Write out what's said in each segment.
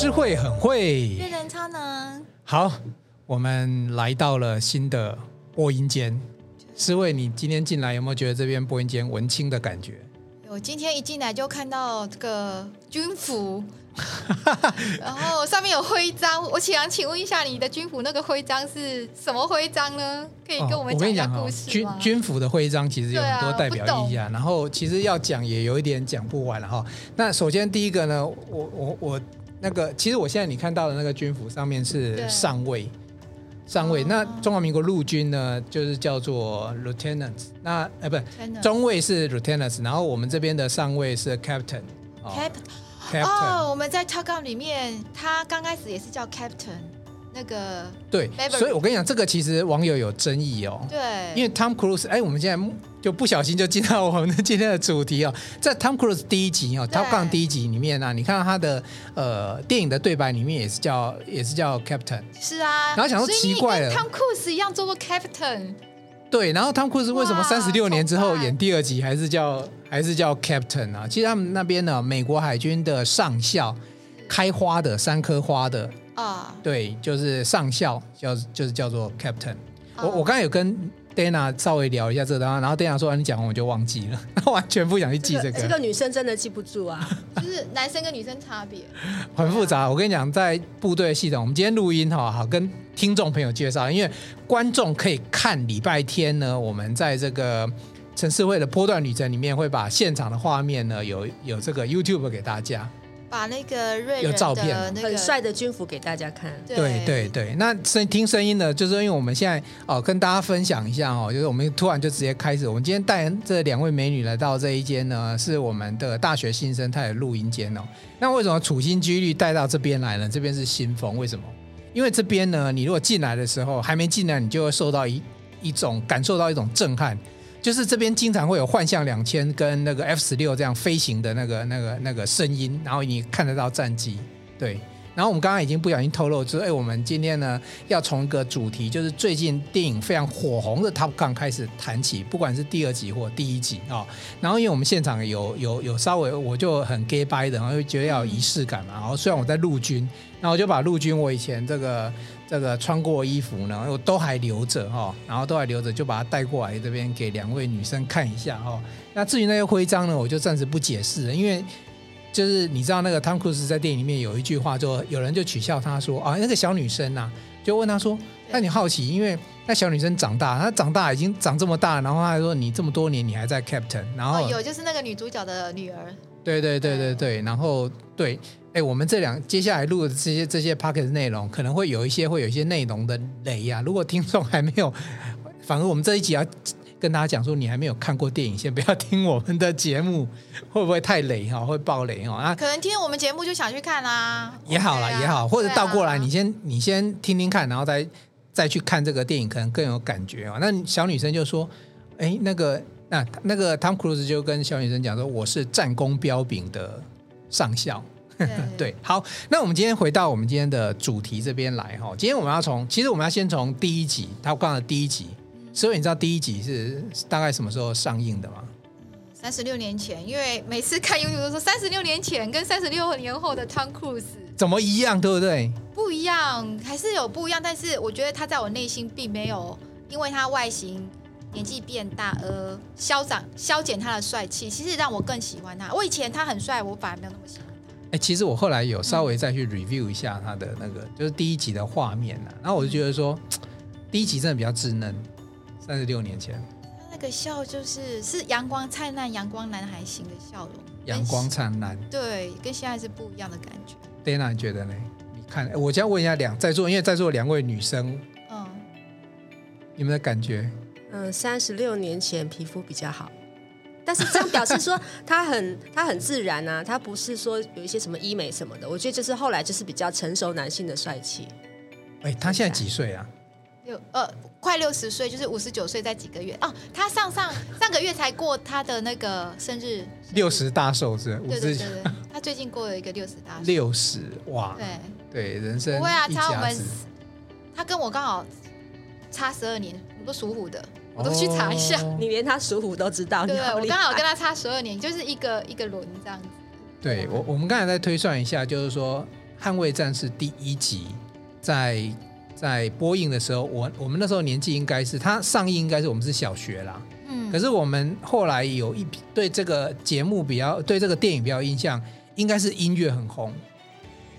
诗慧很会，阅人超能。好，我们来到了新的播音间。诗慧，你今天进来有没有觉得这边播音间文青的感觉？我今天一进来就看到这个军服。然后上面有徽章，我想请问一下，你的军服那个徽章是什么徽章呢？可以跟我们讲一下故事吗？哦、军军服的徽章其实有很多代表意义啊，然后其实要讲也有一点讲不完了哈。那首先第一个呢，我我我那个，其实我现在你看到的那个军服上面是上尉，上尉。那中华民国陆军呢，就是叫做 lieutenant，那呃不中尉是 lieutenant，然后我们这边的上尉是 captain。captain。哦，我们在 talk 里面，他刚开始也是叫 Captain，那个对，所以我跟你讲，这个其实网友有争议哦。对，因为 Tom Cruise，哎，我们现在就不小心就进到我们的今天的主题哦，在 Tom Cruise 第一集哦，Top Gun 第一集里面呢、啊，你看到他的呃电影的对白里面也是叫也是叫 Captain。是啊，然后想说奇怪了，Tom Cruise 一样做过 Captain。对，然后 Tom Cruise 为什么三十六年之后演第二集还是叫还是叫 Captain 啊？其实他们那边呢，美国海军的上校，开花的三颗花的啊，对，就是上校叫就是叫做 Captain。我我刚才有跟 Dana 稍微聊一下这个，然后 Dana 说你讲完我就忘记了，完全不想去记这个。这个、这个女生真的记不住啊，就是男生跟女生差别很复杂。我跟你讲，在部队系统，我们今天录音哈，好跟听众朋友介绍，因为观众可以看礼拜天呢，我们在这个城市会的波段旅程里面会把现场的画面呢有有这个 YouTube 给大家。把那个瑞有照片，很帅的军服给大家看。对对对，那声听声音呢，就是因为我们现在哦，跟大家分享一下哦，就是我们突然就直接开始，我们今天带这两位美女来到这一间呢，是我们的大学新生态的录音间哦。那为什么处心积虑带到这边来呢？这边是新风，为什么？因为这边呢，你如果进来的时候还没进来，你就会受到一一种感受到一种震撼。就是这边经常会有幻象两千跟那个 F 十六这样飞行的那个、那个、那个声音，然后你看得到战机，对。然后我们刚刚已经不小心透露，就是哎，我们今天呢要从一个主题，就是最近电影非常火红的 Top Gun 开始谈起，不管是第二集或第一集啊、然后因为我们现场有有有稍微，我就很 gay 掰的，然后就觉得要有仪式感嘛。然后虽然我在陆军，然后我就把陆军我以前这个这个穿过衣服呢，我都还留着哈、哦，然后都还留着，就把它带过来这边给两位女生看一下哈、哦。那至于那些徽章呢，我就暂时不解释了，因为。就是你知道那个汤姆·克鲁斯在电影里面有一句话，就有人就取笑他说啊，那个小女生呐、啊，就问他说，那你好奇，因为那小女生长大，她长大已经长这么大，然后她还说你这么多年你还在 Captain，然后、哦、有就是那个女主角的女儿，对对对对对，然后对，哎，我们这两接下来录的这些这些 p o c k e t 内容，可能会有一些会有一些内容的雷呀、啊，如果听众还没有，反而我们这一集要。跟大家讲说，你还没有看过电影，先不要听我们的节目，会不会太雷哈？会爆雷哈？啊，可能听我们节目就想去看啦，也好啦，也好，或者倒过来，你先你先听听看，然后再再去看这个电影，可能更有感觉哦。那小女生就说：“哎，那个那那个汤姆·克鲁斯就跟小女生讲说，我是战功彪炳的上校。对” 对，好，那我们今天回到我们今天的主题这边来哈。今天我们要从，其实我们要先从第一集，他刚刚的第一集。所以你知道第一集是大概什么时候上映的吗？三十六年前，因为每次看 YouTube 都说三十六年前跟三十六年后的 Tom Cruise 怎么一样，对不对？不一样，还是有不一样。但是我觉得他在我内心并没有因为他外形年纪变大而消长消减他的帅气，其实让我更喜欢他。我以前他很帅，我反而没有那么喜欢他。哎，其实我后来有稍微再去 review 一下他的那个，嗯、就是第一集的画面呢，然后我就觉得说，第一集真的比较稚嫩。三十六年前，他那个笑就是是阳光灿烂、阳光男孩型的笑容，阳光灿烂，对，跟现在是不一样的感觉。Dana 你觉得呢？你看，我先问一下两在座，因为在座两位女生，嗯，你们的感觉？嗯，三十六年前皮肤比较好，但是这样表示说 他很他很自然啊，他不是说有一些什么医美什么的。我觉得就是后来就是比较成熟男性的帅气。哎，他现在几岁啊？六呃。快六十岁，就是五十九岁，在几个月哦。他上上上个月才过他的那个生日，六十大寿是五十。对对对，他最近过了一个六十大寿。六十哇，对对，人生不会啊，差我们，他跟我刚好差十二年，我都属虎的，我都去查一下。哦、你连他属虎都知道？对，我刚好跟他差十二年，就是一个一个轮这样子。对我，我们刚才在推算一下，就是说。《捍卫战士》第一集在在播映的时候，我我们那时候年纪应该是他上映应该是我们是小学啦。嗯。可是我们后来有一对这个节目比较对这个电影比较印象，应该是音乐很红，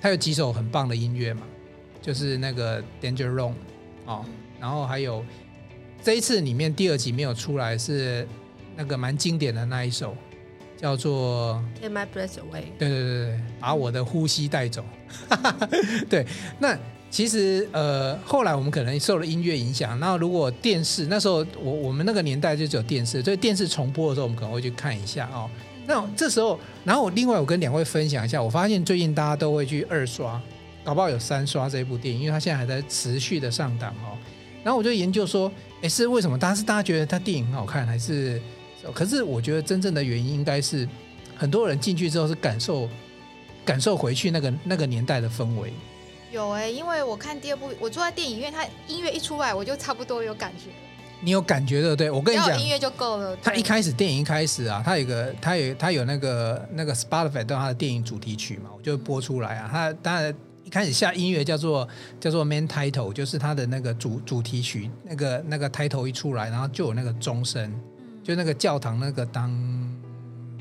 它有几首很棒的音乐嘛，就是那个《Danger Room》哦，然后还有这一次里面第二集没有出来是那个蛮经典的那一首。叫做 Take My Breath Away。对对对对，把我的呼吸带走。对，那其实呃，后来我们可能受了音乐影响。那如果电视那时候，我我们那个年代就只有电视，所以电视重播的时候，我们可能会去看一下哦。那这时候，然后我另外我跟两位分享一下，我发现最近大家都会去二刷，搞不好有三刷这部电影，因为它现在还在持续的上档哦。然后我就研究说，哎，是为什么？大家是大家觉得他电影很好看，还是？可是我觉得真正的原因应该是很多人进去之后是感受感受回去那个那个年代的氛围。有哎、欸，因为我看第二部，我坐在电影院，它音乐一出来，我就差不多有感觉。你有感觉的，对，我跟你讲，音乐就够了。他一开始电影一开始啊，他有个他有他有那个那个 Spotify 都他的电影主题曲嘛，我就播出来啊。他当然一开始下音乐叫做叫做 Main Title，就是它的那个主主题曲，那个那个 Title 一出来，然后就有那个钟声。就那个教堂那个当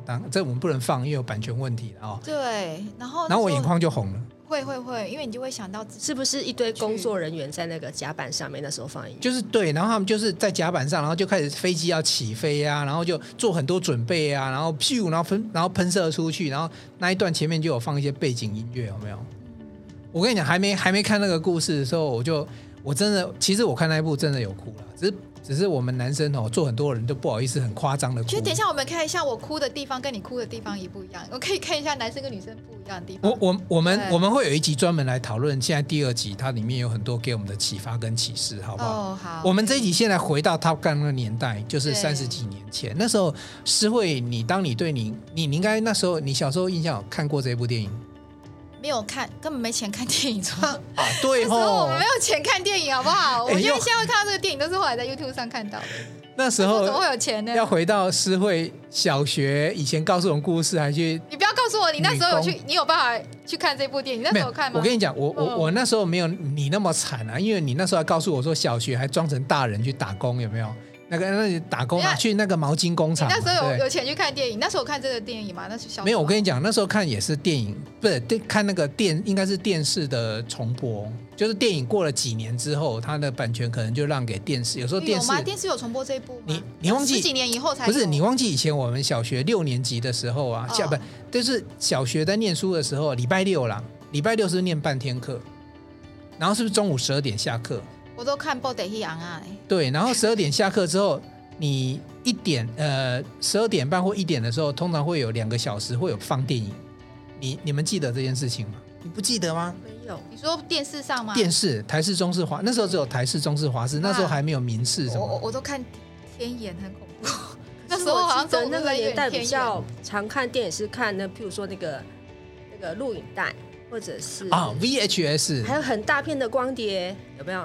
当，这我们不能放，因为有版权问题的哦。对，然后然后我眼眶就红了。会会会，因为你就会想到是不是一堆工作人员在那个甲板上面那时候放音乐？就是对，然后他们就是在甲板上，然后就开始飞机要起飞啊，然后就做很多准备啊，然后屁股，然后喷，然后喷射出去，然后那一段前面就有放一些背景音乐，有没有？我跟你讲，还没还没看那个故事的时候，我就我真的，其实我看那一部真的有哭了，只是。只是我们男生哦，做很多人都不好意思，很夸张的哭。其实等一下我们看一下，我哭的地方跟你哭的地方一不一样。我可以看一下男生跟女生不一样的地方。我我我们我们会有一集专门来讨论，现在第二集它里面有很多给我们的启发跟启示，好不好？哦，好。我们这一集现在回到 Top Gun 那个年代，就是三十几年前，那时候诗慧，你当你对你你你应该那时候你小时候印象有看过这部电影？没有看，根本没钱看电影。啊，对 哦，我们没有钱看电影，好不好？我觉得现在会看到这个电影，都是后来在 YouTube 上看到的。那时候怎么会有钱呢？要回到诗慧小学以前告诉我们故事，还去？你不要告诉我，你那时候有去，你有办法去看这部电影？那时候看吗？我跟你讲，我我我那时候没有你那么惨啊，因为你那时候还告诉我说，小学还装成大人去打工，有没有？那个那你打工啊，去那个毛巾工厂。那时候有有钱去看电影？那时候看这个电影嘛？那是小。没有，我跟你讲，那时候看也是电影，不是电看那个电，应该是电视的重播。就是电影过了几年之后，它的版权可能就让给电视。有时候电视有吗？电视有重播这一部吗？你你忘记十几年以后才不是？你忘记以前我们小学六年级的时候啊，下不就是小学在念书的时候，礼拜六啦，礼拜六是念半天课，然后是不是中午十二点下课？我都看布袋戏啊。对，然后十二点下课之后。你一点呃十二点半或一点的时候，通常会有两个小时会有放电影。你你们记得这件事情吗？你不记得吗？没有。你说电视上吗？电视台式、中式、华那时候只有台式、中式、华式，那时候还没有民视什么。我我都看天眼，很恐怖。那时候好像在那个年代比较常看电影，是看那譬如说那个那个录影带，或者是啊 VHS，还有很大片的光碟，有没有？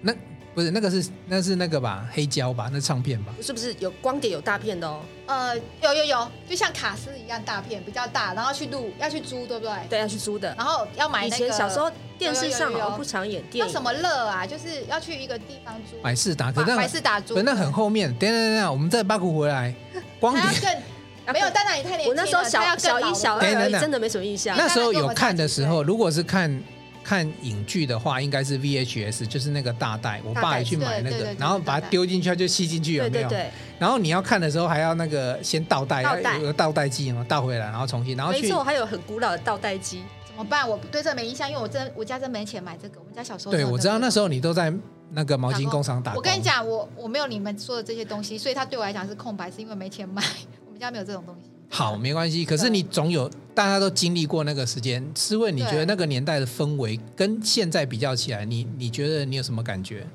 那。不是那个是那是那个吧，黑胶吧，那唱片吧？是不是有光碟有大片的哦？呃，有有有，就像卡斯一样大片，比较大，然后去录要去租，对不对？对，要去租的。然后要买那个。以前小时候电视上好像不常演电影。那什么乐啊？就是要去一个地方租。百事达，可那百事达租。那很后面。等等等，我们再八股回来。光碟更没有，当然你太年轻了。我那时候小小一、小二，真的没什么印象。那时候有看的时候，如果是看。看影剧的话，应该是 VHS，就是那个大袋。我爸也去买那个，然后把它丢进去，它就吸进去，有没有？然后你要看的时候，还要那个先倒带，有个倒带机嘛，倒回来，然后重新，然后去。没错，还有很古老的倒带机，怎么办？我对这没印象，因为我真我家真没钱买这个。我们家小时候。对，我知道那时候你都在那个毛巾工厂打工。我跟你讲，我我没有你们说的这些东西，所以它对我来讲是空白，是因为没钱买。我们家没有这种东西。好，没关系。可是你总有大家都经历过那个时间。试问你觉得那个年代的氛围跟现在比较起来，你你觉得你有什么感觉？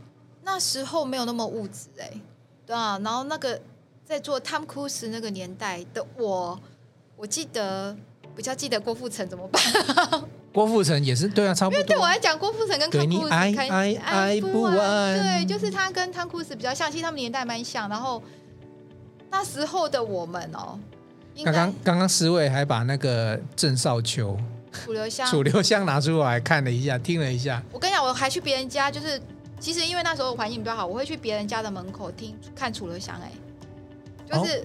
那时候没有那么物质哎、欸，对啊。然后那个在做汤库斯那个年代的我，我记得比较记得郭富城怎么办？郭富城也是对啊，差不多。因为对我来讲，郭富城跟汤库斯爱爱爱不完，对，就是他跟汤库斯比较像，其实他们年代蛮像。然后那时候的我们哦。刚刚刚刚，思慧还把那个郑少秋楚留香，楚留香拿出来看了一下，听了一下。我跟你讲，我还去别人家，就是其实因为那时候环境比较好，我会去别人家的门口听看楚留香。哎，就是。哦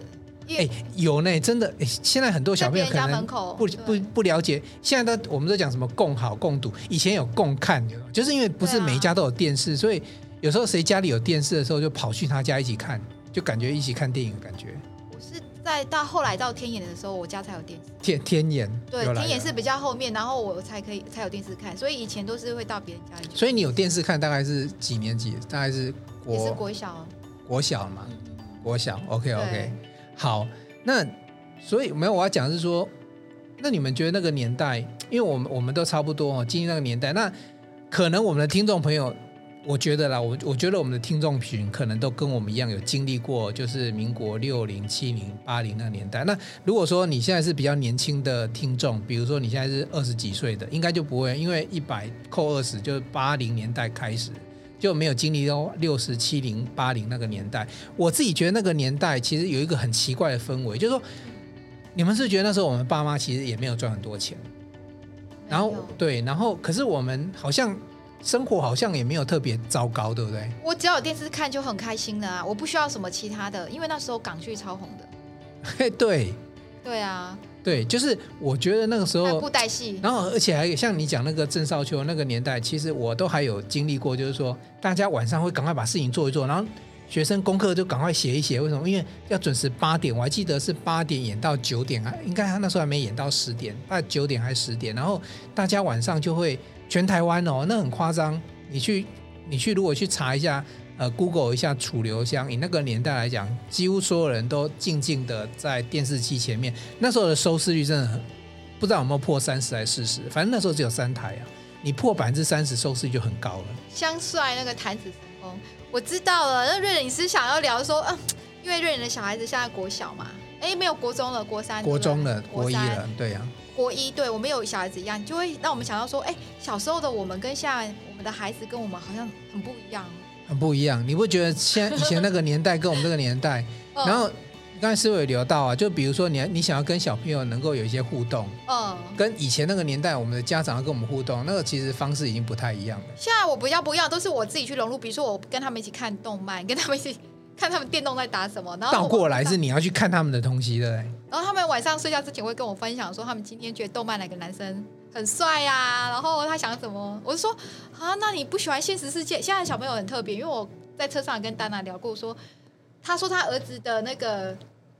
哎、欸，有呢，真的。哎，现在很多小朋友可能不不不了解。现在都我们都讲什么共好共读，以前有共看，就是因为不是每一家都有电视，啊、所以有时候谁家里有电视的时候，就跑去他家一起看，就感觉一起看电影的感觉。在到后来到天眼的时候，我家才有电视。天天眼对，天眼是比较后面，然后我才可以才有电视看，所以以前都是会到别人家里。所以你有电视看，大概是几年级？大概是国也是国小，国小嘛，国小。OK OK。好，那所以没有我要讲的是说，那你们觉得那个年代，因为我们我们都差不多哦，经历那个年代，那可能我们的听众朋友，我觉得啦，我我觉得我们的听众群可能都跟我们一样有经历过，就是民国六零、七零、八零那个年代。那如果说你现在是比较年轻的听众，比如说你现在是二十几岁的，应该就不会，因为一百扣二十就是八零年代开始。就没有经历到六十七零八零那个年代。我自己觉得那个年代其实有一个很奇怪的氛围，就是说，你们是觉得那时候我们爸妈其实也没有赚很多钱，然后对，然后可是我们好像生活好像也没有特别糟糕，对不对？我只要有电视看就很开心了啊，我不需要什么其他的，因为那时候港剧超红的。嘿，对，对啊。对，就是我觉得那个时候布袋戏，然后而且还有像你讲那个郑少秋那个年代，其实我都还有经历过，就是说大家晚上会赶快把事情做一做，然后学生功课就赶快写一写。为什么？因为要准时八点，我还记得是八点演到九点啊，应该他那时候还没演到十点，大概九点还是十点。然后大家晚上就会全台湾哦，那很夸张。你去你去如果去查一下。呃，Google 一下楚留香，以那个年代来讲，几乎所有人都静静的在电视机前面。那时候的收视率真的很，不知道有没有破三十还是四十，反正那时候只有三台啊。你破百分之三十收视率就很高了。香帅那个弹子成功，我知道了。那瑞仁，你是想要聊说，嗯，因为瑞仁的小孩子现在国小嘛，哎，没有国中了，国三，国中了，国一了，对呀、啊。国一，对我们有小孩子一样，就会让我们想到说，哎，小时候的我们跟现在我们的孩子跟我们好像很不一样。很不一样，你不觉得现以前那个年代跟我们这个年代，然后刚才师傅有聊到啊，就比如说你你想要跟小朋友能够有一些互动，嗯，跟以前那个年代我们的家长要跟我们互动，那个其实方式已经不太一样了。现在我不要不要，都是我自己去融入，比如说我跟他们一起看动漫，跟他们一起看他们电动在打什么，然后倒过来是你要去看他们的东西的。然后他们晚上睡觉之前会跟我分享说，他们今天觉得动漫哪个男生很帅呀、啊，然后他想什么，我就说啊，那你不喜欢现实世界？现在小朋友很特别，因为我。在车上跟丹娜聊过，说，他说他儿子的那个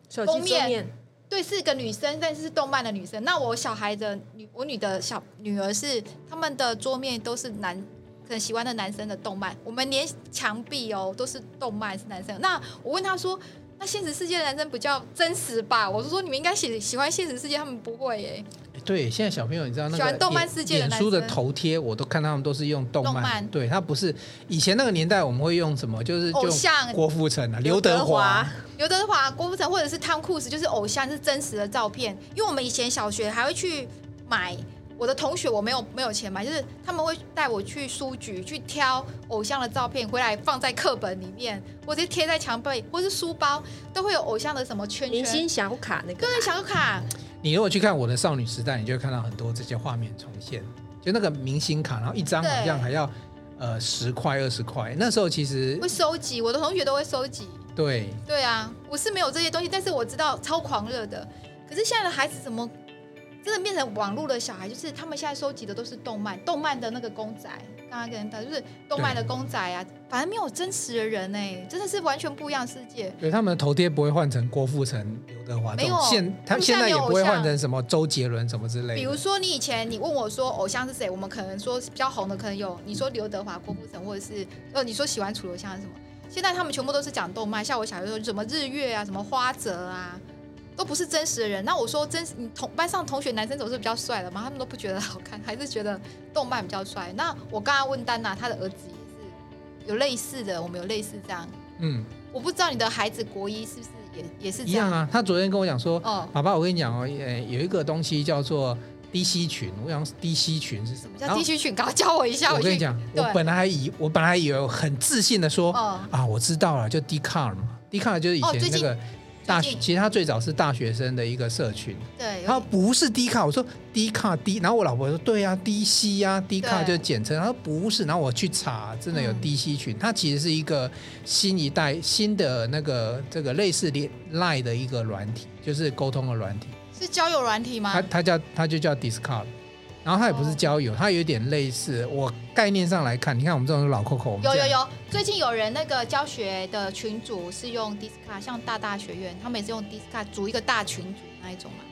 封面，对，是个女生，但是是动漫的女生。那我小孩的女，我女的小女儿是他们的桌面都是男，可能喜欢的男生的动漫。我们连墙壁哦都是动漫，是男生。那我问他说，那现实世界的男生比较真实吧？我是说你们应该喜喜欢现实世界，他们不会耶。对，现在小朋友你知道那个喜欢动漫世界脸书的头贴，我都看他们都是用动漫。对，他不是以前那个年代我们会用什么？就是就偶像郭富城啊，刘德华、刘德华、郭富城，或者是汤库斯，就是偶像，是真实的照片。因为我们以前小学还会去买，我的同学我没有没有钱买，就是他们会带我去书局去挑偶像的照片回来放在课本里面，或者贴在墙背，或是书包都会有偶像的什么圈圈。明星小卡那个，对，小卡。你如果去看我的少女时代，你就会看到很多这些画面重现，就那个明星卡，然后一张好像还要呃十块二十块。那时候其实会收集，我的同学都会收集。对对啊，我是没有这些东西，但是我知道超狂热的。可是现在的孩子怎么真的变成网络的小孩？就是他们现在收集的都是动漫，动漫的那个公仔。刚刚跟他就是动漫的公仔啊，反正没有真实的人哎、欸，真的是完全不一样的世界。对，他们的头贴不会换成郭富城、刘德华，没有现他们现在也不会换成什么周杰伦什么之类的。比如说你以前你问我说偶像是谁，我们可能说比较红的可能有你说刘德华、郭富城，或者是呃你说喜欢楚留香是什么？现在他们全部都是讲动漫，像我小时候什么日月啊、什么花泽啊，都不是真实的人。那我说真实，你同班上同学男生总是比较帅的嘛，他们都不觉得好看，还是觉得动漫比较帅。那我刚刚问丹娜，他的儿子也是有类似的，我们有类似这样。嗯，我不知道你的孩子国一是不是也也是这样？一样啊。他昨天跟我讲说，哦，爸爸，我跟你讲哦，呃有一个东西叫做 DC 群。我想 DC 群是什么？叫 DC 群，赶快教我一下。我跟你讲，我本来还以我本来以为很自信的说，啊，我知道了，就 Dcard 嘛，Dcard 就是以前那个。大学其实他最早是大学生的一个社群，对，他不是 D 卡，我说 D 卡 D，然后我老婆说对呀，DC 呀，D 卡就简称，他说不是，然后我去查，真的有 DC 群，它其实是一个新一代新的那个这个类似 Line 的一个软体，就是沟通的软体，是交友软体吗？它它叫它就叫 Discord。然后它也不是交友，它有点类似。我概念上来看，你看我们这种老 Coco，有有有，最近有人那个教学的群组是用 Discord，像大大学院，他们也是用 Discord 组一个大群组那一种嘛。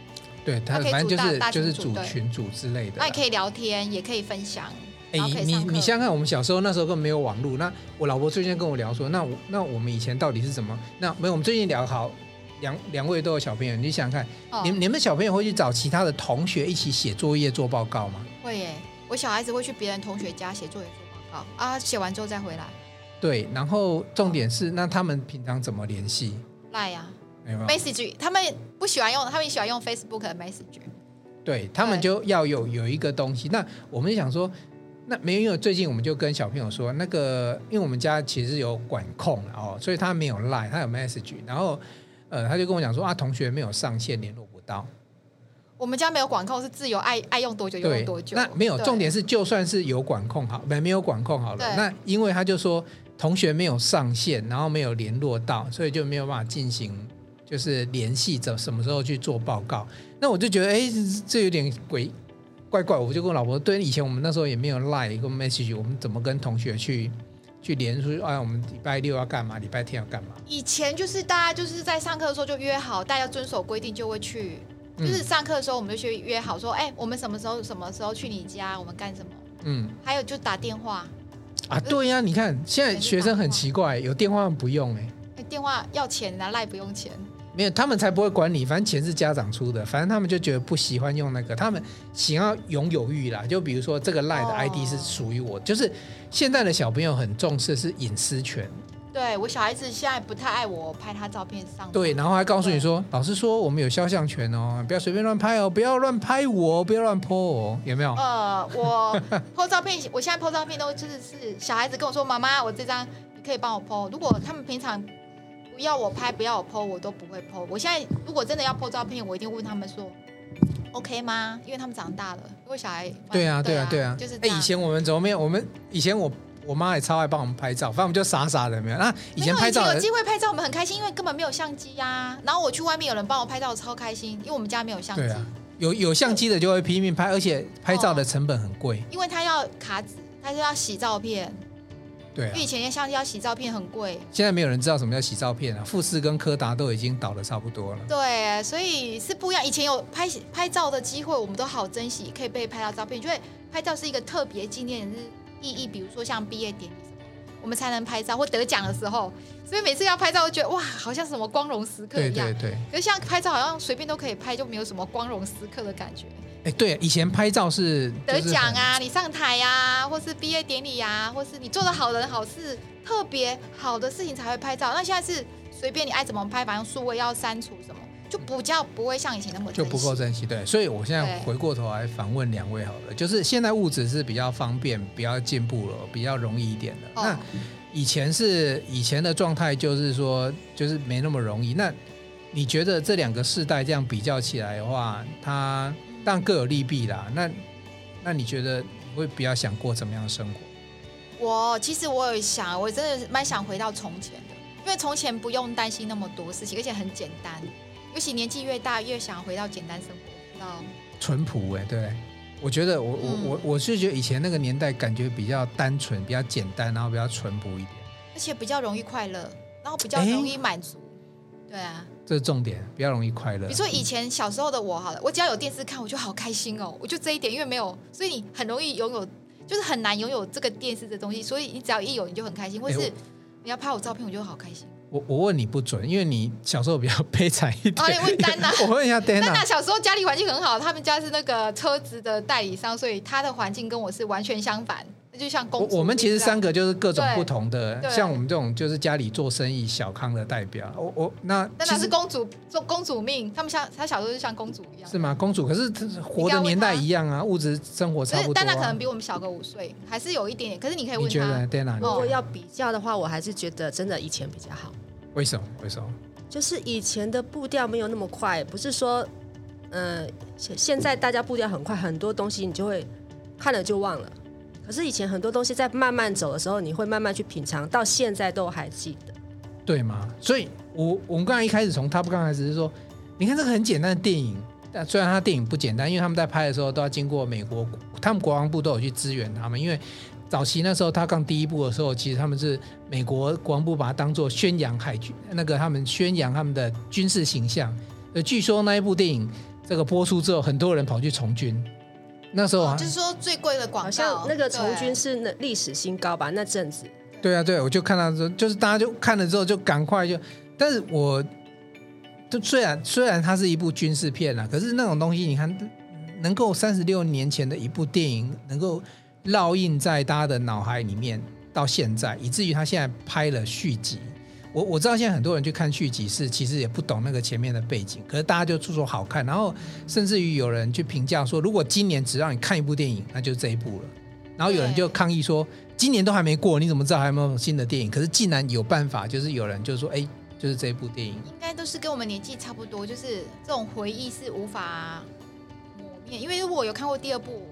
对，他反正就是就是组群组之类的。那也可以聊天，也可以分享。哎，你你想想看，我们小时候那时候根本没有网络。那我老婆最近跟我聊说，那我那我们以前到底是怎么？那没有，我们最近聊好。两两位都有小朋友，你想想看，哦、你你们小朋友会去找其他的同学一起写作业做报告吗？会耶，我小孩子会去别人同学家写作业做报告啊，写完之后再回来。对，然后重点是，哦、那他们平常怎么联系？赖呀，message，他们不喜欢用，他们喜欢用 Facebook 的 message。对，他们就要有有一个东西。那我们就想说，那没有，因为最近我们就跟小朋友说，那个因为我们家其实有管控哦，所以他没有赖，他有 message，然后。呃，他就跟我讲说啊，同学没有上线，联络不到。我们家没有管控，是自由爱爱用多久用多久。那没有，重点是就算是有管控好，没没有管控好了。那因为他就说同学没有上线，然后没有联络到，所以就没有办法进行就是联系着什么时候去做报告。那我就觉得哎，这有点鬼怪怪。我就跟我老婆对，以前我们那时候也没有 line 一个 message，我们怎么跟同学去？去连出去，哎，我们礼拜六要干嘛？礼拜天要干嘛？以前就是大家就是在上课的时候就约好，大家遵守规定就会去。就是上课的时候我们就去约好说，哎，我们什么时候什么时候去你家？我们干什么？嗯，还有就打电话啊，对呀，你看现在学生很奇怪，有电话不用哎，电话要钱拿，赖不用钱。没有，他们才不会管你。反正钱是家长出的，反正他们就觉得不喜欢用那个，他们想要拥有欲啦。就比如说这个 LINE 的 ID 是属于我，哦、就是现在的小朋友很重视是隐私权。对，我小孩子现在不太爱我拍他照片上。对，然后还告诉你说，老师说我们有肖像权哦，不要随便乱拍哦，不要乱拍我，不要乱 po 哦，有没有？呃，我 po 照片，我现在 po 照片都就是是小孩子跟我说，妈妈，我这张你可以帮我 po。如果他们平常。不要我拍，不要我 po，我都不会 po。我现在如果真的要 po 照片，我一定问他们说，OK 吗？因为他们长大了，因为小孩。对啊，对啊，对啊，就是。哎，以前我们怎么没有？我们以前我我妈也超爱帮我们拍照，反正我们就傻傻的没有。那以前拍照有机会拍照，我们很开心，因为根本没有相机呀、啊。然后我去外面有人帮我拍照，超开心，因为我们家没有相机。对啊，有有相机的就会拼命拍，而且拍照的成本很贵，因为他要卡纸，他就要洗照片。对、啊，因为以前相机要洗照片很贵，现在没有人知道什么叫洗照片了、啊。富士跟柯达都已经倒的差不多了。对，所以是不一样。以前有拍拍照的机会，我们都好珍惜，可以被拍到照片。因为拍照是一个特别纪念日意义，比如说像毕业典礼我们才能拍照或得奖的时候。所以每次要拍照，都觉得哇，好像什么光荣时刻一样。对对对。可是像拍照，好像随便都可以拍，就没有什么光荣时刻的感觉。哎，对，以前拍照是得奖啊，你上台呀、啊，或是毕业典礼呀、啊，或是你做的好人好事，特别好的事情才会拍照。那现在是随便你爱怎么拍，反正数位要删除什么，就比较不会像以前那么就不够珍惜。对，所以我现在回过头来反问两位好了，就是现在物质是比较方便、比较进步了、比较容易一点的。哦、那以前是以前的状态，就是说就是没那么容易。那你觉得这两个世代这样比较起来的话，它？但各有利弊啦。那那你觉得你会比较想过怎么样的生活？我其实我有想，我真的蛮想回到从前的，因为从前不用担心那么多事情，而且很简单。尤其年纪越大，越想回到简单生活，到淳朴哎，对。我觉得我、嗯、我我我是觉得以前那个年代感觉比较单纯，比较简单，然后比较淳朴一点，而且比较容易快乐，然后比较容易满足。诶对啊。这是重点，比较容易快乐。比如说以前小时候的我，好了，我只要有电视看，我就好开心哦。我就这一点，因为没有，所以你很容易拥有，就是很难拥有这个电视的东西。所以你只要一有，你就很开心。或是你要拍我照片，我就好开心。我我问你不准，因为你小时候比较 悲惨一点。哦，你问丹娜，我问一下丹娜。丹娜小时候家里环境很好，他们家是那个车子的代理商，所以他的环境跟我是完全相反。就像公主，我们其实三个就是各种不同的，像我们这种就是家里做生意小康的代表。我我那那那是公主做公主命，他们像他小时候就像公主一样，是吗？公主可是活的年代一样啊，物质生活差不多。但他可能比我们小个五岁，还是有一点点。可是你可以问他，你觉得 Dana？如果要比较的话，我还是觉得真的以前比较好。为什么？为什么？就是以前的步调没有那么快，不是说，呃，现在大家步调很快，很多东西你就会看了就忘了。可是以前很多东西在慢慢走的时候，你会慢慢去品尝，到现在都还记得，对吗？所以我我们刚才一开始从 Top Gun 开始是说，你看这个很简单的电影，但虽然他电影不简单，因为他们在拍的时候都要经过美国，他们国防部都有去支援他们，因为。早期那时候，他刚第一部的时候，其实他们是美国国防部把它当做宣扬海军，那个他们宣扬他们的军事形象。呃，据说那一部电影这个播出之后，很多人跑去从军。那时候、啊、就是说最贵的广告，好像那个从军是那历史新高吧？那阵子。对啊，对，我就看到说，就是大家就看了之后就赶快就，但是我，就虽然虽然它是一部军事片啊，可是那种东西，你看，能够三十六年前的一部电影能够。烙印在大家的脑海里面，到现在，以至于他现在拍了续集。我我知道现在很多人去看续集是其实也不懂那个前面的背景，可是大家就出说好看，然后甚至于有人去评价说，如果今年只让你看一部电影，那就是这一部了。然后有人就抗议说，今年都还没过，你怎么知道还有没有新的电影？可是竟然有办法，就是有人就是说，哎，就是这一部电影，应该都是跟我们年纪差不多，就是这种回忆是无法磨灭，因为如果我有看过第二部。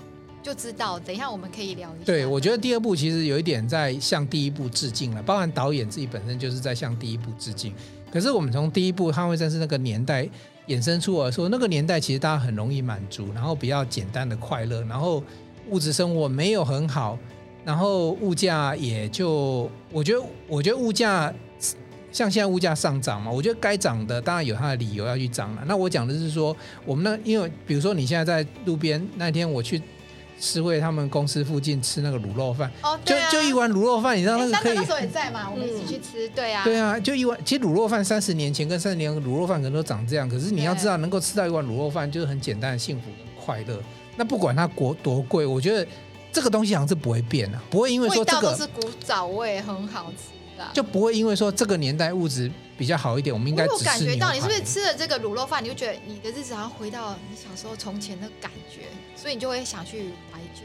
就知道，等一下我们可以聊一下。对，我觉得第二部其实有一点在向第一部致敬了，包含导演自己本身就是在向第一部致敬。可是我们从第一部《捍卫战士》那个年代衍生出来说，那个年代其实大家很容易满足，然后比较简单的快乐，然后物质生活没有很好，然后物价也就我觉得，我觉得物价像现在物价上涨嘛，我觉得该涨的当然有它的理由要去涨了。那我讲的是说，我们那因为比如说你现在在路边那天我去。诗慧他们公司附近吃那个卤肉饭，哦，对啊，就就一碗卤肉饭，你知道那个可以？那时候也在嘛，我们一起去吃，对啊，对啊，就一碗。其实卤肉饭三十年前跟三十年卤肉饭可能都长这样，可是你要知道，能够吃到一碗卤肉饭就是很简单的幸福跟快乐。那不管它国多贵，我觉得这个东西好像是不会变的，不会因为说这个都是古早味，很好吃的。就不会因为说这个年代物质比较好一点，我们应该只吃牛排。我感觉到你是不是吃了这个卤肉饭，你就觉得你的日子好像回到你小时候从前的感觉，所以你就会想去怀旧。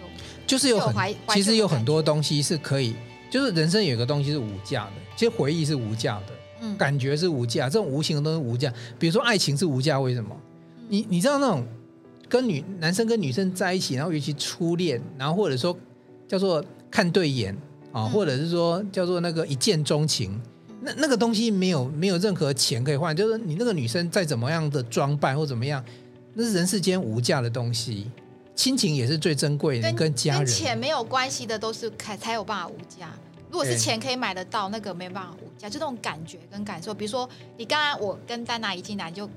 就是有很其实有很多东西是可以，就是人生有一个东西是无价的，其实回忆是无价的，嗯，感觉是无价，这种无形的东西无价。比如说爱情是无价，为什么？你你知道那种跟女男生跟女生在一起，然后尤其初恋，然后或者说叫做看对眼。啊，或者是说叫做那个一见钟情，那那个东西没有没有任何钱可以换，就是你那个女生再怎么样的装扮或怎么样，那是人世间无价的东西。亲情也是最珍贵的，跟，跟家人跟钱没有关系的都是才才有办法无价。如果是钱可以买得到，那个没办法无价，就那种感觉跟感受。比如说你刚刚我跟丹娜一进来就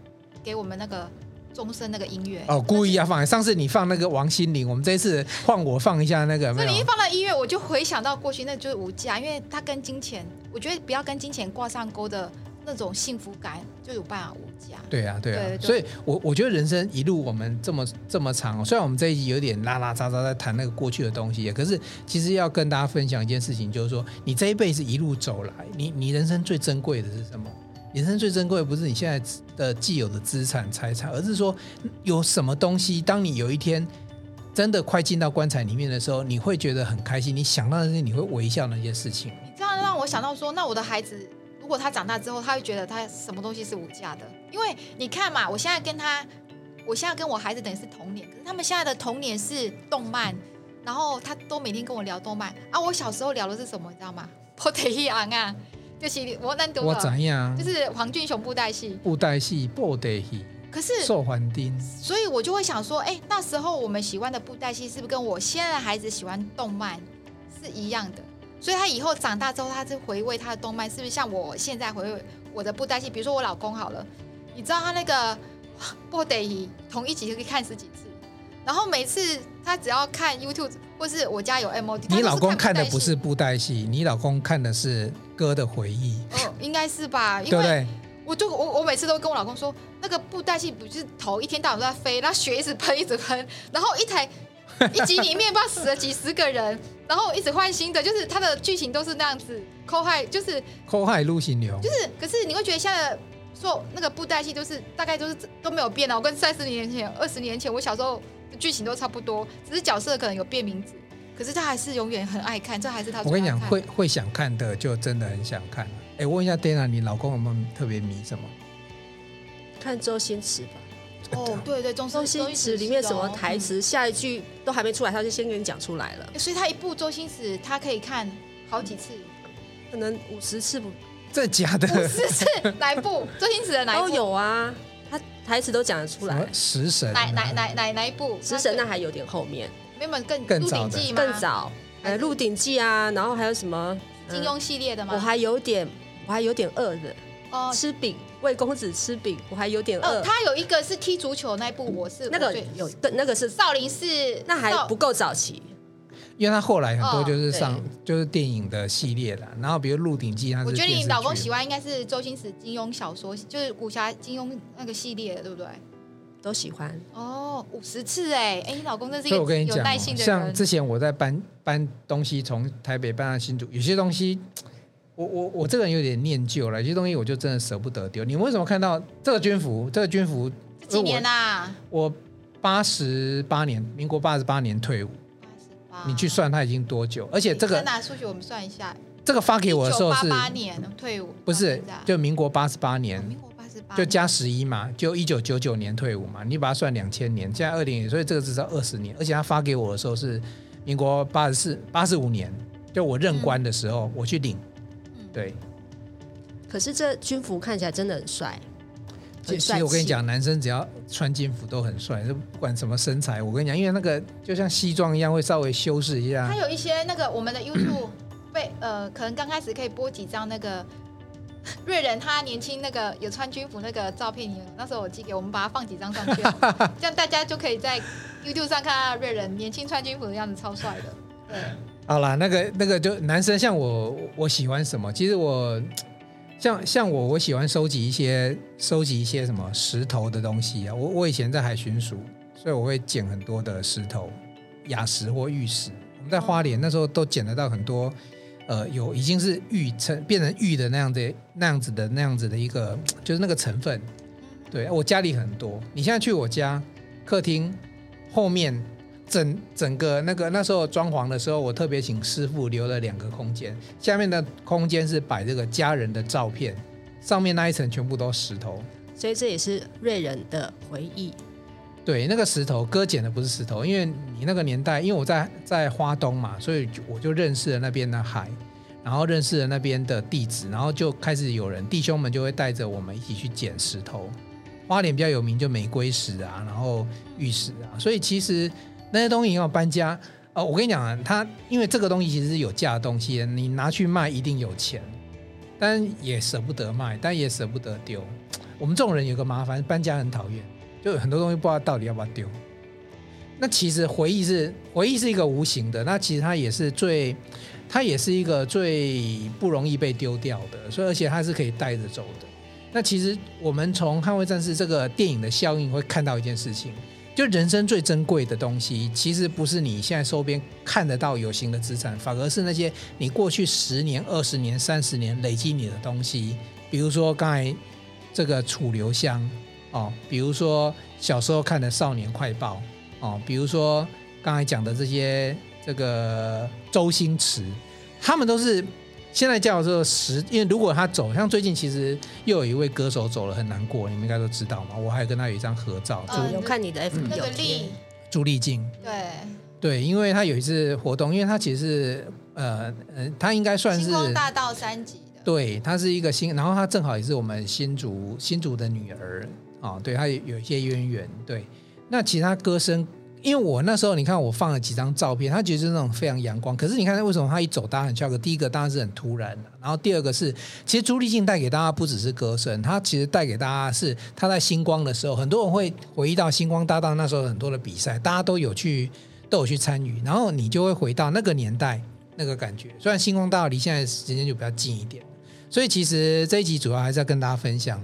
给我们那个。钟声那个音乐哦，故意要放。上次你放那个王心凌，我们这一次换我放一下那个。那你一放到音乐，我就回想到过去，那就是无价，因为它跟金钱，我觉得不要跟金钱挂上钩的那种幸福感，就有办法无价。对啊，对啊。对对对，所以我我觉得人生一路我们这么这么长，虽然我们这一集有点拉拉杂杂在谈那个过去的东西，可是其实要跟大家分享一件事情，就是说你这一辈子一路走来，你你人生最珍贵的是什么？人生最珍贵不是你现在的既有的资产财产，而是说有什么东西，当你有一天真的快进到棺材里面的时候，你会觉得很开心。你想到那些，你会微笑那些事情。你这样让我想到说，那我的孩子如果他长大之后，他会觉得他什么东西是无价的？因为你看嘛，我现在跟他，我现在跟我孩子等于是童年，可是他们现在的童年是动漫，然后他都每天跟我聊动漫啊。我小时候聊的是什么，你知道吗？波特一昂啊。就是我难得，我怎样？就是黄俊雄布袋戏，布袋戏，布袋戏。可是受环丁，所以我就会想说，哎，那时候我们喜欢的布袋戏，是不是跟我现在的孩子喜欢动漫是一样的？所以他以后长大之后，他是回味他的动漫，是不是像我现在回味我的布袋戏？比如说我老公好了，你知道他那个 布袋戏同一集就可以看十几次，然后每次他只要看 YouTube 或是我家有 MOD，你老公看的不是布袋戏，你老公看的是。歌的回忆，哦，应该是吧？因为我就我我每次都跟我老公说，那个布袋戏不是头一天到晚都在飞，那血一直喷一直喷，然后一台 一集里面不知道死了几十个人，然后一直换新的，就是它的剧情都是那样子，抠害就是抠害路行流，就是可是你会觉得现在说那个布袋戏都是大概都是都没有变啊，我跟三十年前、二十年前我小时候的剧情都差不多，只是角色可能有变名字。可是他还是永远很爱看，这还是他。我跟你讲，会会想看的，就真的很想看。哎，问一下 Dana，你老公有没有特别迷什么？看周星驰吧。哦，对对，周星驰里面什么台词，下一句都还没出来，他就先给你讲出来了。所以他一部周星驰，他可以看好几次，可能五十次不？这假的？五十次？哪一部？周星驰的哪一部？都有啊，他台词都讲得出来。食神？哪哪哪哪哪一部？食神那还有点后面，没有更更早更早。呃，《鹿鼎记》啊，然后还有什么金庸系列的吗？我还有点，我还有点饿的。哦，吃饼魏公子吃饼，我还有点饿。他有一个是踢足球那一部，我是那个有，那个是少林寺，那还不够早期，因为他后来很多就是上就是电影的系列了。然后比如《鹿鼎记》，他我觉得你老公喜欢应该是周星驰金庸小说，就是武侠金庸那个系列，对不对？都喜欢哦，五十次哎哎，你老公真是一个有耐心的人。像之前我在搬搬东西从台北搬到新竹，有些东西。我我我这个人有点念旧了，有些东西我就真的舍不得丢。你们为什么看到这个军服？这个军服几年啊？我八十八年，民国八十八年退伍。你去算他已经多久？而且这个拿数据我们算一下。这个发给我的时候是八年退伍，不是就民国八十八年，民国八十八就加十一嘛，就一九九九年退伍嘛，你把它算两千年，现在二零，所以这个至少二十年。而且他发给我的时候是民国八十四八十五年，就我任官的时候我去领。对，可是这军服看起来真的很帅。其实我跟你讲，男生只要穿军服都很帅，就不管什么身材。我跟你讲，因为那个就像西装一样，会稍微修饰一下。他有一些那个我们的 YouTube 被呃，可能刚开始可以播几张那个瑞仁他年轻那个有穿军服那个照片，你那时候我寄给我们，把它放几张上去，这样大家就可以在 YouTube 上看到瑞仁年轻穿军服的样子，超帅的。对。好啦，那个那个就男生像我，我喜欢什么？其实我像像我，我喜欢收集一些收集一些什么石头的东西啊。我我以前在海巡署，所以我会捡很多的石头，雅石或玉石。我们在花莲那时候都捡得到很多，呃，有已经是玉成变成玉的那样的那样子的那样子的一个，就是那个成分。对，我家里很多，你现在去我家客厅后面。整整个那个那时候装潢的时候，我特别请师傅留了两个空间，下面的空间是摆这个家人的照片，上面那一层全部都石头，所以这也是瑞人的回忆。对，那个石头哥捡的不是石头，因为你那个年代，因为我在在花东嘛，所以我就认识了那边的海，然后认识了那边的地质，然后就开始有人弟兄们就会带着我们一起去捡石头。花莲比较有名就玫瑰石啊，然后玉石啊，所以其实。那些东西要搬家哦，我跟你讲啊，它因为这个东西其实是有价的东西，你拿去卖一定有钱，但也舍不得卖，但也舍不得丢。我们这种人有个麻烦，搬家很讨厌，就有很多东西不知道到底要不要丢。那其实回忆是回忆是一个无形的，那其实它也是最，它也是一个最不容易被丢掉的，所以而且它是可以带着走的。那其实我们从《捍卫战士》这个电影的效应会看到一件事情。就人生最珍贵的东西，其实不是你现在手边看得到有形的资产，反而是那些你过去十年、二十年、三十年累积你的东西。比如说刚才这个楚留香哦，比如说小时候看的《少年快报》哦，比如说刚才讲的这些这个周星驰，他们都是。现在叫做十，因为如果他走，像最近其实又有一位歌手走了，很难过，你们应该都知道嘛。我还有跟他有一张合照，就有看你的 FB 有丽。朱丽静，对对，因为他有一次活动，因为他其实是呃呃，他应该算是星光大道三级的，对，他是一个新，然后他正好也是我们新竹新竹的女儿啊，对他有一些渊源，对，那其他歌声。因为我那时候，你看我放了几张照片，他其实是那种非常阳光。可是你看为什么他一走，大家很笑个？第一个当然是很突然的，然后第二个是，其实朱丽静带给大家不只是歌声，他其实带给大家是他在星光的时候，很多人会回忆到星光大道那时候很多的比赛，大家都有去都有去参与，然后你就会回到那个年代那个感觉。虽然星光大道离现在时间就比较近一点，所以其实这一集主要还是要跟大家分享。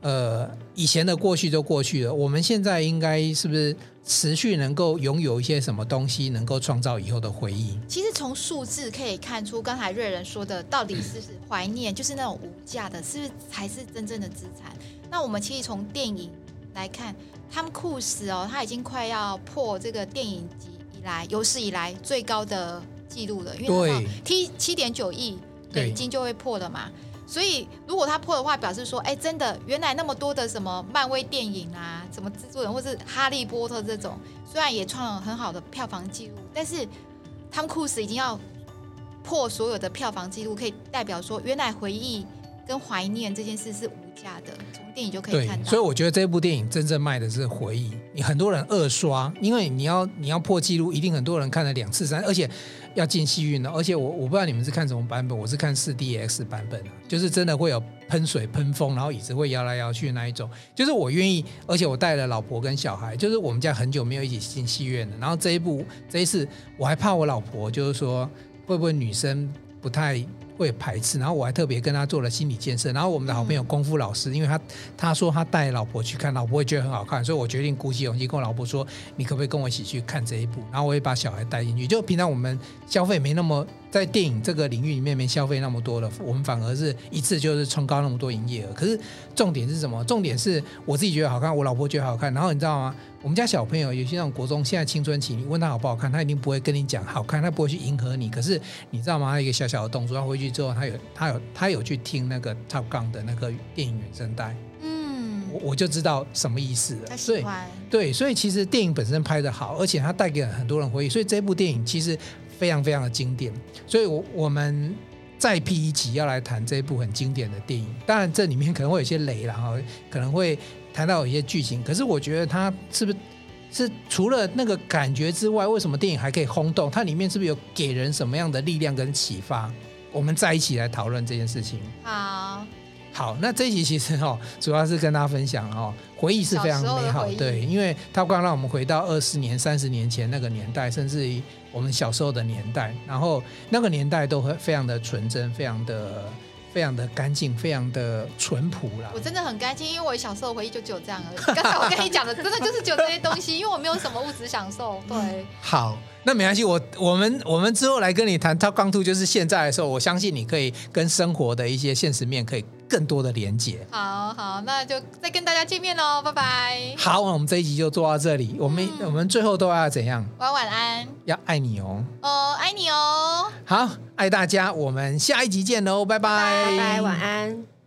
呃，以前的过去就过去了，我们现在应该是不是持续能够拥有一些什么东西，能够创造以后的回忆？其实从数字可以看出，刚才瑞仁说的到底是怀念，就是那种无价的，是不是才是真正的资产？那我们其实从电影来看，汤姆·库斯哦，他已经快要破这个电影级以来有史以来最高的记录了，因为七七点九亿美金就会破了嘛。所以如果它破的话，表示说，哎，真的，原来那么多的什么漫威电影啊，什么蜘蛛人或是哈利波特这种，虽然也创了很好的票房记录，但是汤姆·库斯已经要破所有的票房记录，可以代表说，原来回忆跟怀念这件事是无价的。从电影就可以看到。所以我觉得这部电影真正卖的是回忆。你很多人二刷，因为你要你要破纪录，一定很多人看了两次三，而且。要进戏院的，而且我我不知道你们是看什么版本，我是看四 DX 版本啊，就是真的会有喷水、喷风，然后椅子会摇来摇去那一种。就是我愿意，而且我带了老婆跟小孩，就是我们家很久没有一起进戏院了。然后这一部这一次，我还怕我老婆，就是说会不会女生不太。会排斥，然后我还特别跟他做了心理建设。然后我们的好朋友功夫老师，因为他他说他带老婆去看，老婆会觉得很好看，所以我决定鼓起勇气跟我老婆说：“你可不可以跟我一起去看这一部？”然后我也把小孩带进去。就平常我们消费没那么在电影这个领域里面没消费那么多了，我们反而是一次就是冲高那么多营业额。可是重点是什么？重点是我自己觉得好看，我老婆觉得好看。然后你知道吗？我们家小朋友有些那种国中，现在青春期，你问他好不好看，他一定不会跟你讲好看，他不会去迎合你。可是你知道吗？他一个小小的动作，他回去之后，他有他有他有去听那个 Top Gun 的那个电影原声带，嗯，我我就知道什么意思了。所以对，所以其实电影本身拍的好，而且它带给了很多人回忆，所以这部电影其实非常非常的经典。所以我我们再辟一集要来谈这一部很经典的电影，当然这里面可能会有些雷了哈，可能会。谈到有一些剧情，可是我觉得它是不是是除了那个感觉之外，为什么电影还可以轰动？它里面是不是有给人什么样的力量跟启发？我们再一起来讨论这件事情。好，好，那这一集其实哦，主要是跟大家分享哦，回忆是非常美好，对，因为它刚让我们回到二十年、三十年前那个年代，甚至于我们小时候的年代，然后那个年代都会非常的纯真，非常的。非常的干净，非常的淳朴啦。我真的很干净，因为我小时候回忆就只有这样而已。刚才我跟你讲的，真的就是只有这些东西，因为我没有什么物质享受。对，好，那没关系，我我们我们之后来跟你谈《Top Gun Two》，就是现在的时候，我相信你可以跟生活的一些现实面可以更多的连接。好好，那就再跟大家见面喽，拜拜。好，我们这一集就做到这里。我们、嗯、我们最后都要怎样？晚晚安，要爱你哦。哦，爱你哦。好。爱大家，我们下一集见喽，拜拜，拜拜，晚安。